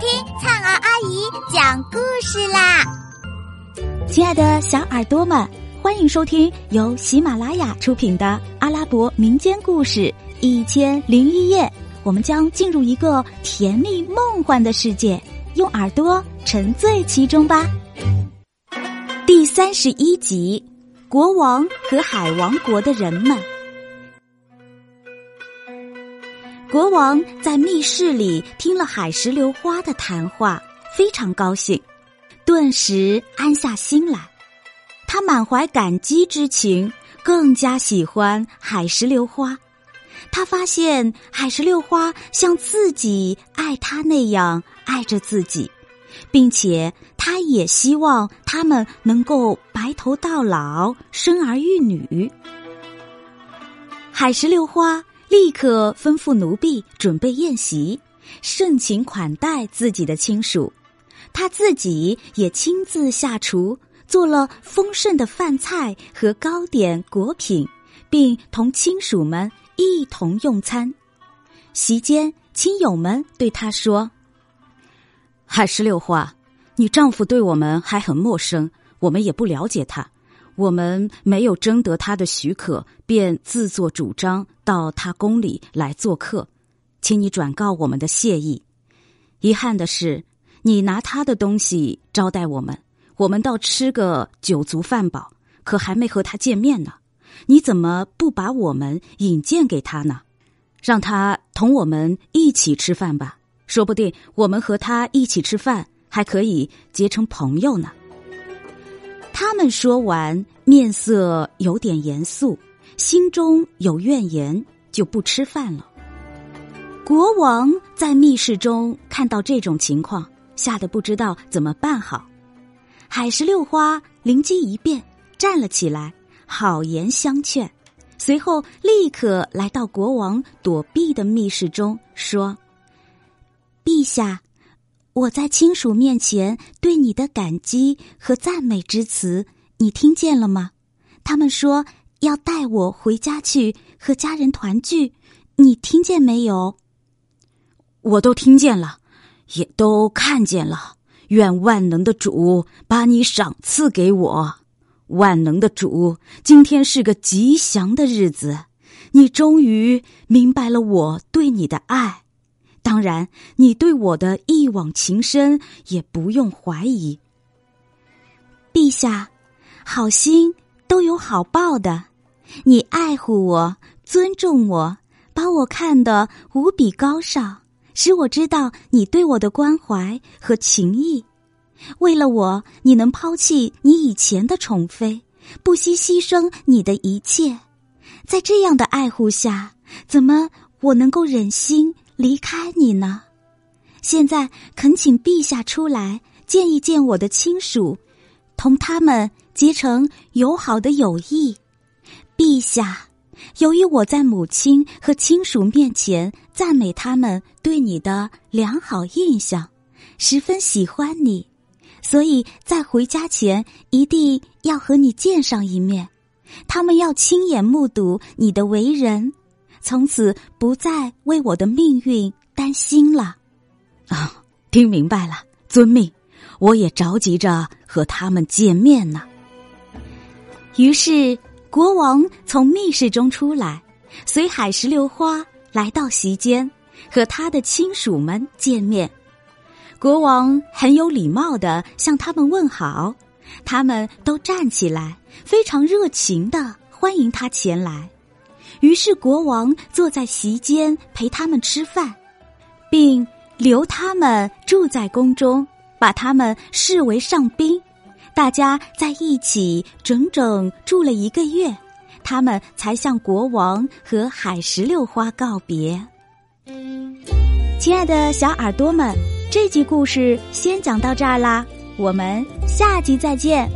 听灿儿阿姨讲故事啦！亲爱的小耳朵们，欢迎收听由喜马拉雅出品的阿拉伯民间故事《一千零一夜》。我们将进入一个甜蜜梦幻的世界，用耳朵沉醉其中吧。第三十一集：国王和海王国的人们。国王在密室里听了海石榴花的谈话，非常高兴，顿时安下心来。他满怀感激之情，更加喜欢海石榴花。他发现海石榴花像自己爱他那样爱着自己，并且他也希望他们能够白头到老，生儿育女。海石榴花。立刻吩咐奴婢准备宴席，盛情款待自己的亲属。他自己也亲自下厨，做了丰盛的饭菜和糕点果品，并同亲属们一同用餐。席间，亲友们对他说：“海石榴花，你丈夫对我们还很陌生，我们也不了解他。”我们没有征得他的许可，便自作主张到他宫里来做客，请你转告我们的谢意。遗憾的是，你拿他的东西招待我们，我们倒吃个酒足饭饱，可还没和他见面呢。你怎么不把我们引荐给他呢？让他同我们一起吃饭吧，说不定我们和他一起吃饭，还可以结成朋友呢。他们说完，面色有点严肃，心中有怨言，就不吃饭了。国王在密室中看到这种情况，吓得不知道怎么办好。海石榴花灵机一变，站了起来，好言相劝，随后立刻来到国王躲避的密室中，说：“陛下。”我在亲属面前对你的感激和赞美之词，你听见了吗？他们说要带我回家去和家人团聚，你听见没有？我都听见了，也都看见了。愿万能的主把你赏赐给我。万能的主，今天是个吉祥的日子，你终于明白了我对你的爱。当然，你对我的一往情深也不用怀疑。陛下，好心都有好报的。你爱护我，尊重我，把我看得无比高尚，使我知道你对我的关怀和情谊。为了我，你能抛弃你以前的宠妃，不惜牺牲你的一切。在这样的爱护下，怎么我能够忍心？离开你呢？现在恳请陛下出来见一见我的亲属，同他们结成友好的友谊。陛下，由于我在母亲和亲属面前赞美他们对你的良好印象，十分喜欢你，所以在回家前一定要和你见上一面。他们要亲眼目睹你的为人。从此不再为我的命运担心了，啊，听明白了，遵命。我也着急着和他们见面呢。于是国王从密室中出来，随海石榴花来到席间，和他的亲属们见面。国王很有礼貌的向他们问好，他们都站起来，非常热情的欢迎他前来。于是国王坐在席间陪他们吃饭，并留他们住在宫中，把他们视为上宾。大家在一起整整住了一个月，他们才向国王和海石榴花告别。亲爱的小耳朵们，这集故事先讲到这儿啦，我们下集再见。